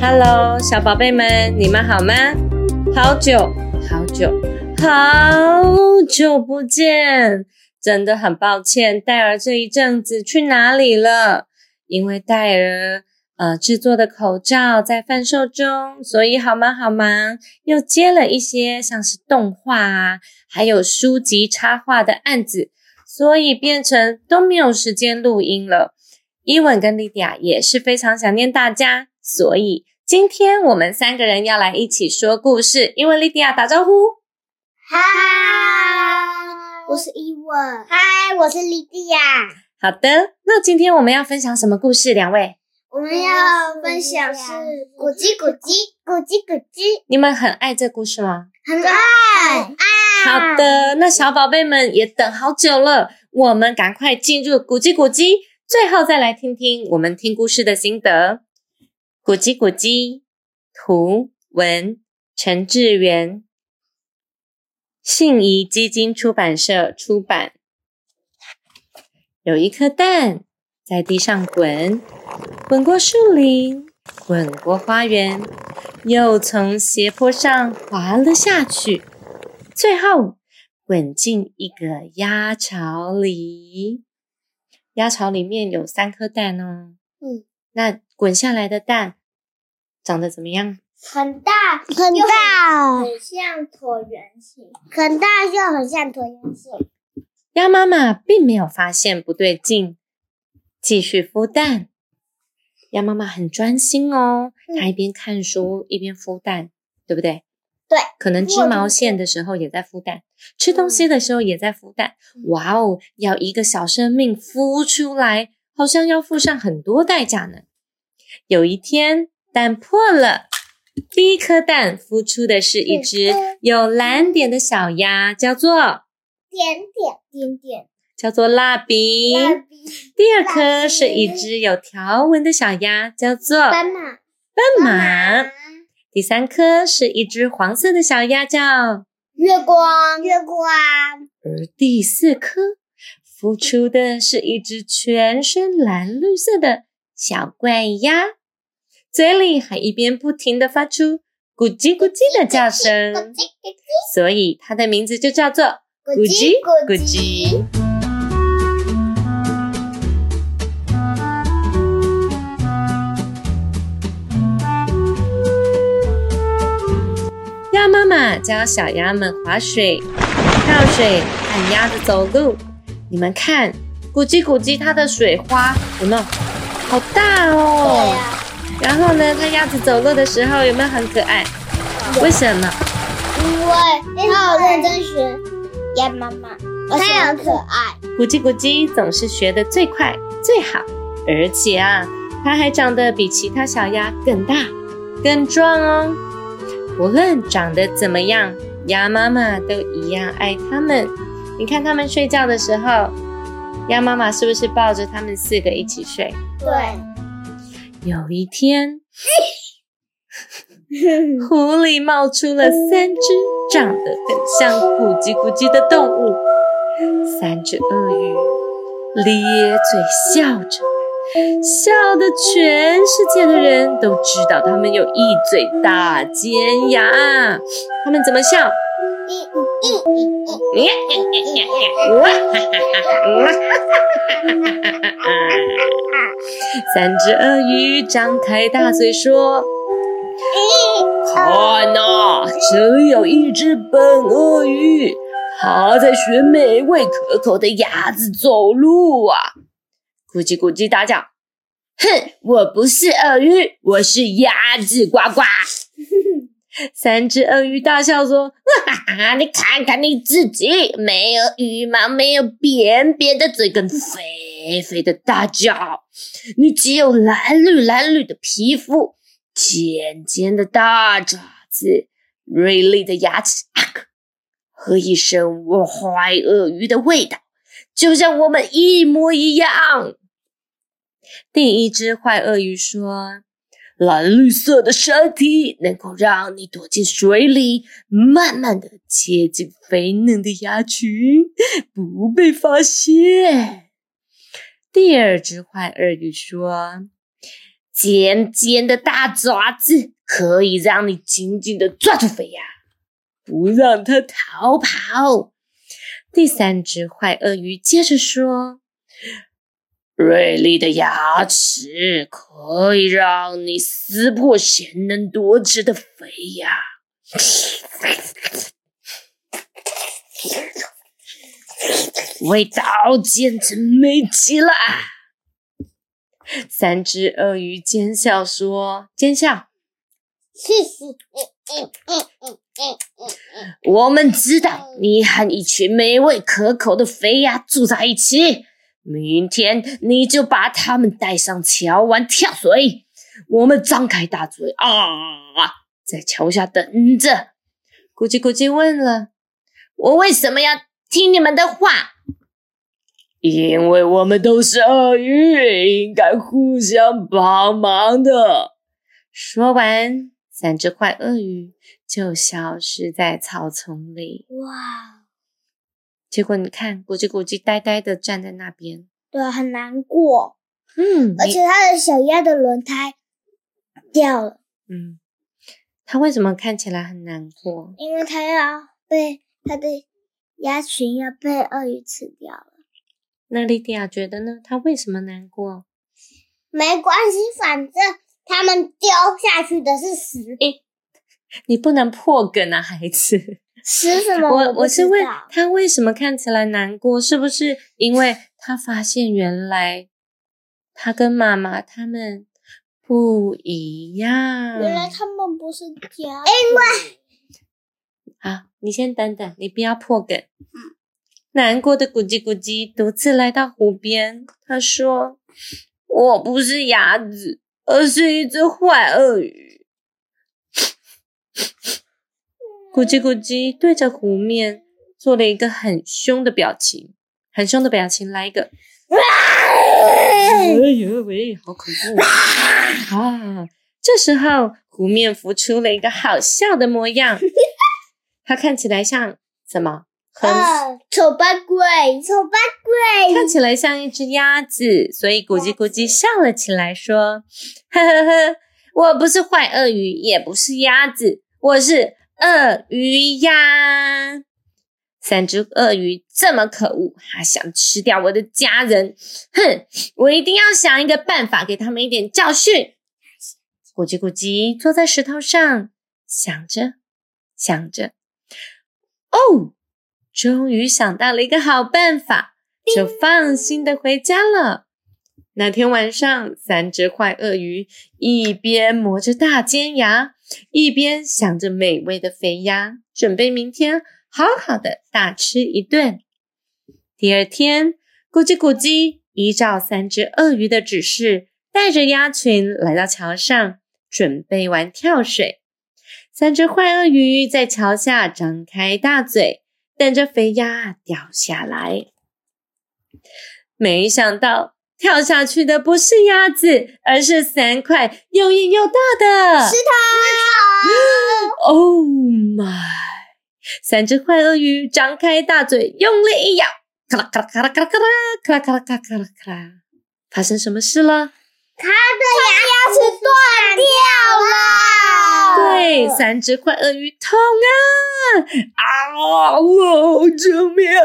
！Hello，小宝贝们，你们好吗？好久好久好久不见，真的很抱歉，戴儿这一阵子去哪里了？因为戴儿呃制作的口罩在贩售中，所以好忙好忙，又接了一些像是动画啊，还有书籍插画的案子，所以变成都没有时间录音了。伊文跟莉迪亚也是非常想念大家，所以今天我们三个人要来一起说故事。伊文、莉迪亚打招呼。嗨，我是伊文，嗨，我是莉迪亚。好的，那今天我们要分享什么故事？两位，我们要分享是咕叽咕叽咕叽咕叽，你们很爱这故事吗？很爱爱。好的，那小宝贝们也等好久了，我们赶快进入咕叽咕叽，最后再来听听我们听故事的心得。咕叽咕叽，图文陈志源，信宜基金出版社出版。有一颗蛋在地上滚，滚过树林，滚过花园，又从斜坡上滑了下去，最后滚进一个鸭巢里。鸭巢里面有三颗蛋哦。嗯，那滚下来的蛋长得怎么样？很大，很大，很像椭圆形，很大又很像椭圆形。鸭妈妈并没有发现不对劲，继续孵蛋。鸭妈妈很专心哦，她一边看书一边孵蛋，对不对？对，可能织毛线的时候也在孵蛋，吃东西的时候也在孵蛋。哇哦，要一个小生命孵出来，好像要付上很多代价呢。有一天，蛋破了，第一颗蛋孵出的是一只有蓝点的小鸭，叫做。点点点点，叫做蜡笔。第二颗是一只有条纹的小鸭，叫做斑马。斑马。第三颗是一只黄色的小鸭，叫月光。月光。而第四颗孵出的是一只全身蓝绿色的小怪鸭，嘴里还一边不停的发出咕叽咕叽的叫声，所以它的名字就叫做。咕叽咕叽，鸭妈妈教小鸭们划水、跳水和鸭子走路。你们看，咕叽咕叽，它的水花有没有好大哦？然后呢，它鸭子走路的时候有没有很可爱？为什么？因为它有认真学。鸭妈妈，它很可爱。咕叽咕叽总是学的最快最好，而且啊，它还长得比其他小鸭更大、更壮哦。无论长得怎么样，鸭妈妈都一样爱它们。你看他们睡觉的时候，鸭妈妈是不是抱着他们四个一起睡？对。有一天。湖里冒出了三只长得很像咕叽咕叽的动物，三只鳄鱼咧嘴笑着，笑得全世界的人都知道他们有一嘴大尖牙。他们怎么笑？咦咦咦咦咦咦！哇哈哈哇哈哈三只鳄鱼张开大嘴说。看呐，这里有一只笨鳄鱼，它在学美味可口的鸭子走路啊！咕叽咕叽大叫：“哼，我不是鳄鱼，我是鸭子！”呱呱。三只鳄鱼大笑说：“哈哈，你看看你自己，没有羽毛，没有扁扁的嘴跟肥肥的大脚，你只有蓝绿蓝绿的皮肤。”尖尖的大爪子，锐利的牙齿和一身坏鳄鱼的味道，就像我们一模一样。第一只坏鳄鱼说：“蓝绿色的身体能够让你躲进水里，慢慢的接近肥嫩的牙群，不被发现。”第二只坏鳄鱼说：“尖尖的大爪子可以让你紧紧的抓住肥鸭，不让它逃跑。”第三只坏鳄鱼接着说。锐利的牙齿可以让你撕破鲜嫩多汁的肥鸭，味道简直美极了。三只鳄鱼奸笑说：“奸笑，我们知道你和一群美味可口的肥鸭住在一起。”明天你就把他们带上桥玩跳水，我们张开大嘴啊，在桥下等着。咕叽咕叽问了：“我为什么要听你们的话？”因为我们都是鳄鱼，应该互相帮忙的。说完，三只坏鳄鱼就消失在草丛里。哇！结果你看，咕叽咕叽呆呆的站在那边，对，很难过。嗯，而且他的小鸭的轮胎掉了。嗯，他为什么看起来很难过？因为他要被他的鸭群要被鳄鱼吃掉了。那莉迪亚觉得呢？他为什么难过？没关系，反正他们丢下去的是石。你不能破梗啊，孩子。吃什么？我我是问他为什么看起来难过？是不是因为他发现原来他跟妈妈他们不一样？原来他们不是家。因为好，你先等等，你不要破梗。嗯。难过的咕叽咕叽独自来到湖边，他说：“我不是鸭子，而是一只坏鳄鱼。”咕叽咕叽对着湖面做了一个很凶的表情，很凶的表情，来一个！哎呦喂，好恐怖啊！这时候湖面浮出了一个好笑的模样，它看起来像什么？很丑八怪，丑八怪，看起来像一只鸭子，所以咕叽咕叽笑了起来，说：“呵呵呵，我不是坏鳄鱼，也不是鸭子，我是。”鳄鱼呀，三只鳄鱼这么可恶，还想吃掉我的家人！哼，我一定要想一个办法，给他们一点教训。咕叽咕叽坐在石头上，想着想着，哦，终于想到了一个好办法，就放心的回家了。那天晚上，三只坏鳄鱼一边磨着大尖牙。一边想着美味的肥鸭，准备明天好好的大吃一顿。第二天，咕叽咕叽依照三只鳄鱼的指示，带着鸭群来到桥上，准备玩跳水。三只坏鳄鱼在桥下张开大嘴，等着肥鸭掉下来。没想到。跳下去的不是鸭子，而是三块又硬又大的石头。Oh my！三只坏鳄鱼张开大嘴，用力一咬，咔啦咔啦咔啦咔啦咔啦咔啦咔啦咔啦咔啦，发生什么事了？它的牙齿断掉了。对，三只坏鳄鱼痛啊！啊！我救命啊！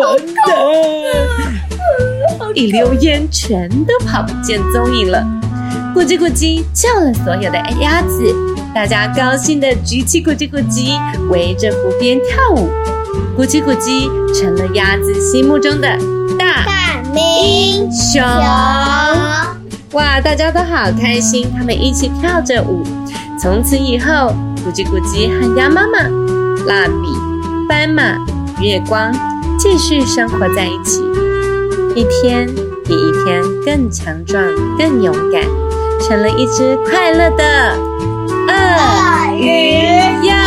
完蛋！一溜烟，全都跑不见踪影了。咕叽咕叽叫了所有的鸭子，大家高兴地举起咕叽咕叽，围着湖边跳舞。咕叽咕叽成了鸭子心目中的大英雄。哇，大家都好开心，他们一起跳着舞。从此以后，咕叽咕叽和鸭妈妈、蜡笔、斑马、月光继续生活在一起。一天比一天更强壮、更勇敢，成了一只快乐的鳄鱼呀！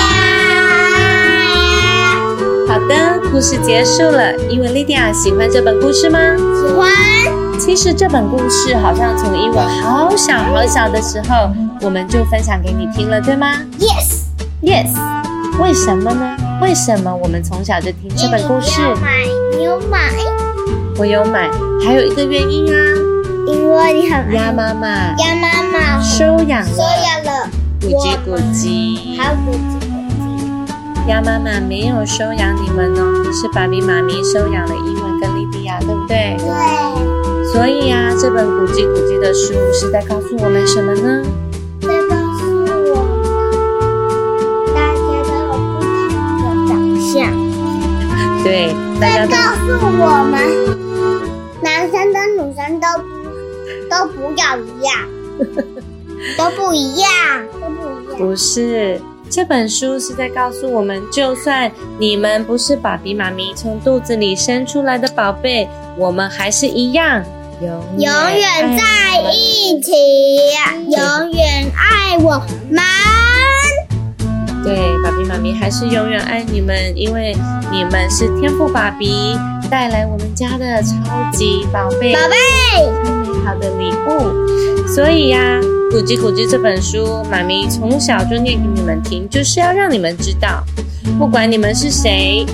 好的，故事结束了。因为莉迪亚喜欢这本故事吗？喜欢。其实这本故事好像从英文好小好小的时候，我们就分享给你听了，对吗？Yes。Yes。为什么呢？为什么我们从小就听这本故事？买牛买。我有买，还有一个原因啊，因为你很鸭妈妈，鸭妈妈收养了，收养了古吉古吉，还有古吉古吉。鸭妈妈没有收养你们哦，是爸比妈咪收养了英文跟莉迪亚，对不对？对。所以呀，这本古吉古吉的书是在告诉我们什么呢？在告诉我们，大家都有不同的长相。对，在告诉我们。都不要一样，都不一样，都不一样。不是，这本书是在告诉我们，就算你们不是爸比妈咪从肚子里生出来的宝贝，我们还是一样，永永远在一起，永远爱我们。对，爸比妈咪还是永远爱你们，因为你们是天赋爸比。带来我们家的超级宝贝，宝贝，美好的礼物。所以呀，《古吉古吉》这本书，妈咪从小就念给你们听，就是要让你们知道，不管你们是谁，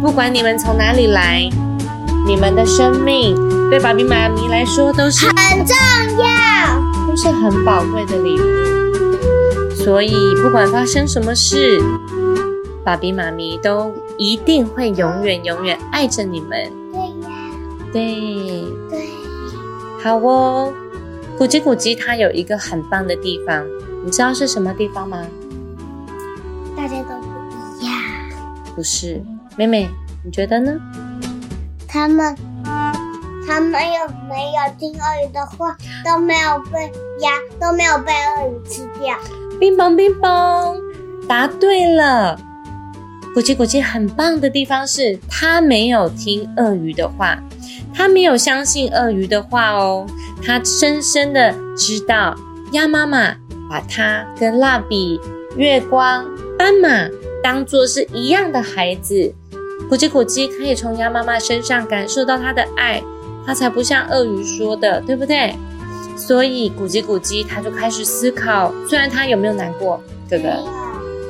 不管你们从哪里来，你们的生命对爸比妈咪来说都是很重要，都是很宝贵的礼物。所以，不管发生什么事。爸比妈咪都一定会永远永远爱着你们。对呀，对对，好哦。古吉古吉它有一个很棒的地方，你知道是什么地方吗？大家都不一样。不是，妹妹，你觉得呢？他们，他们有没有听鳄鱼的话，都没有被鸭，都没有被鳄鱼吃掉。冰棒冰棒，答对了。古吉古吉很棒的地方是，他没有听鳄鱼的话，他没有相信鳄鱼的话哦，他深深的知道鸭妈妈把他跟蜡笔、月光、斑马当做是一样的孩子。古吉古吉可以从鸭妈妈身上感受到他的爱，他才不像鳄鱼说的，对不对？所以咕叽咕叽他就开始思考，虽然他有没有难过，哥哥？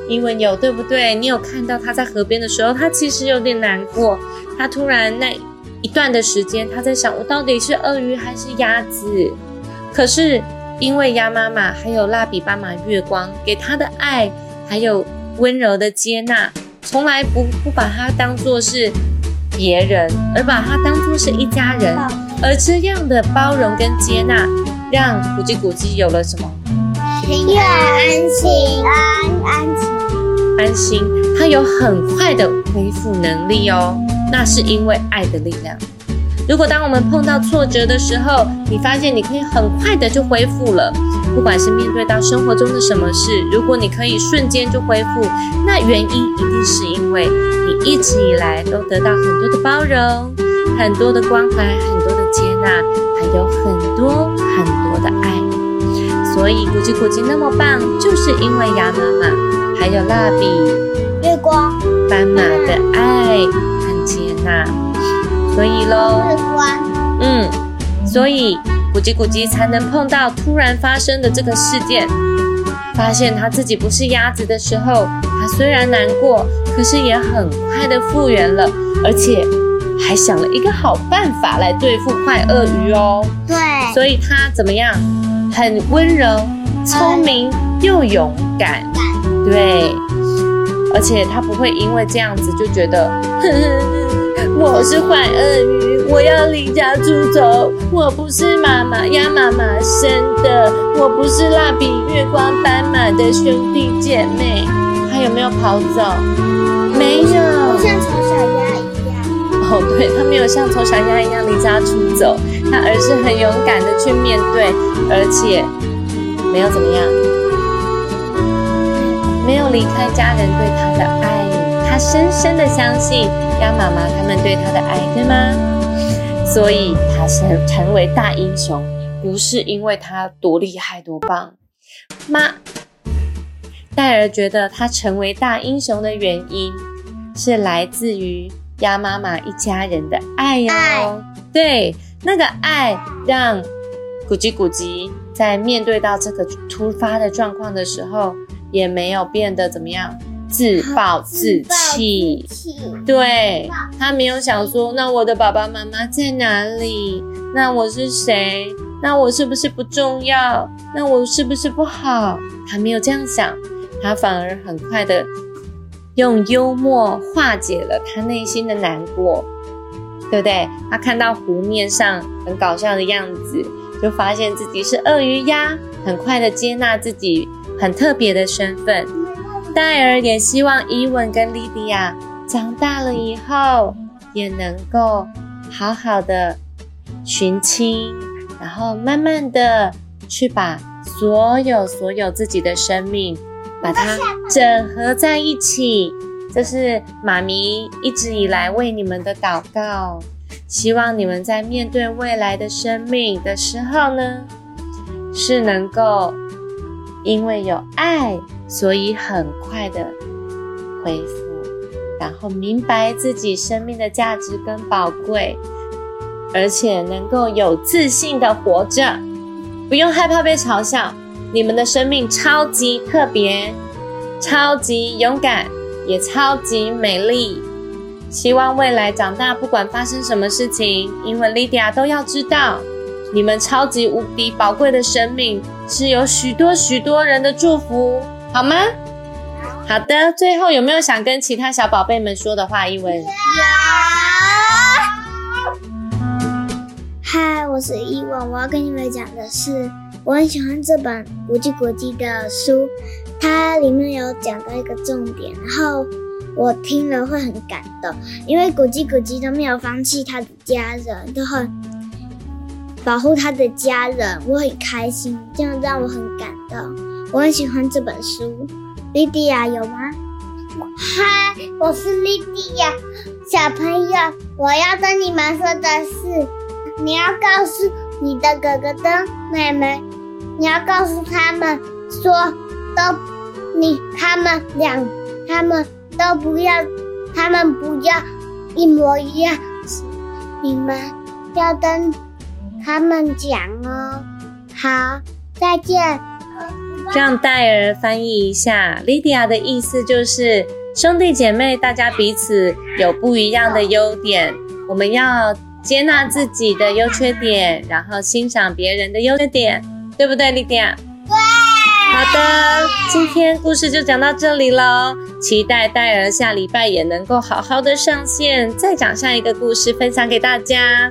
因为有对不对？你有看到他在河边的时候，他其实有点难过。他突然那一段的时间，他在想：我到底是鳄鱼还是鸭子？可是因为鸭妈妈还有蜡笔斑马月光给他的爱，还有温柔的接纳，从来不不把他当做是别人，而把他当做是一家人。而这样的包容跟接纳，让古吉古吉有了什么？平安安心，安安心。安心，他有很快的恢复能力哦。那是因为爱的力量。如果当我们碰到挫折的时候，你发现你可以很快的就恢复了，不管是面对到生活中的什么事，如果你可以瞬间就恢复，那原因一定是因为你一直以来都得到很多的包容、很多的关怀、很多的接纳，还有很多很多的爱。所以古吉古吉那么棒，就是因为鸭妈妈。还有蜡笔、月光、斑马的爱和接纳，所以喽，月光，嗯，所以古吉古吉才能碰到突然发生的这个事件，发现他自己不是鸭子的时候，他虽然难过，可是也很快的复原了，而且还想了一个好办法来对付坏鳄鱼哦。对，所以他怎么样？很温柔、聪明又勇敢。对，而且他不会因为这样子就觉得，我是坏鳄鱼，我要离家出走。我不是妈妈鸭妈妈生的，我不是蜡笔月光斑马的兄弟姐妹。他有没有跑走？没有，哦，对，他没有像丑小鸭一样离家出走，他而是很勇敢的去面对，而且没有怎么样。没有离开家人对他的爱，他深深的相信鸭妈妈他们对他的爱，对吗？所以他成成为大英雄，不是因为他多厉害多棒。妈，戴尔觉得他成为大英雄的原因，是来自于鸭妈妈一家人的爱哦。对，那个爱让古吉古吉在面对到这个突发的状况的时候，也没有变得怎么样。自暴自弃，对他没有想说，那我的爸爸妈妈在哪里？那我是谁？那我是不是不重要？那我是不是不好？他没有这样想，他反而很快的用幽默化解了他内心的难过，对不对？他看到湖面上很搞笑的样子，就发现自己是鳄鱼鸭，很快的接纳自己很特别的身份。戴尔也希望伊文跟莉迪亚长大了以后，也能够好好的寻亲，然后慢慢的去把所有所有自己的生命，把它整合在一起。这是妈咪一直以来为你们的祷告，希望你们在面对未来的生命的时候呢，是能够因为有爱。所以很快的恢复，然后明白自己生命的价值跟宝贵，而且能够有自信的活着，不用害怕被嘲笑。你们的生命超级特别，超级勇敢，也超级美丽。希望未来长大，不管发生什么事情，因为莉迪亚都要知道，你们超级无敌宝贵的生命是有许多许多人的祝福。好吗？好的。最后有没有想跟其他小宝贝们说的话？一文。有。嗨，我是伊文。我要跟你们讲的是，我很喜欢这本《国际国际》的书，它里面有讲到一个重点，然后我听了会很感动，因为国际国际都没有放弃他的家人，都很保护他的家人，我很开心，这样让我很感动。我很喜欢这本书，莉迪亚有吗？嗨，我是莉迪亚，小朋友，我要跟你们说的是，你要告诉你的哥哥跟妹妹，你要告诉他们说，都你他们两，他们都不要，他们不要一模一样，你们要跟他们讲哦。好，再见。让戴尔翻译一下，莉迪亚的意思就是兄弟姐妹，大家彼此有不一样的优点，我们要接纳自己的优缺点，然后欣赏别人的优缺点，对不对，莉迪亚？对。好的，今天故事就讲到这里喽，期待戴尔下礼拜也能够好好的上线，再讲下一个故事分享给大家。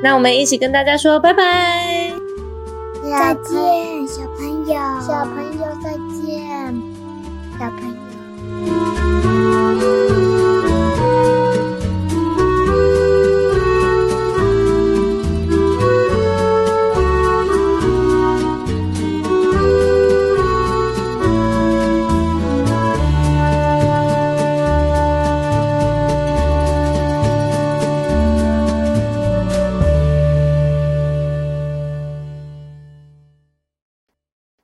那我们一起跟大家说拜拜，再见，小朋友。小朋友再见，小朋友。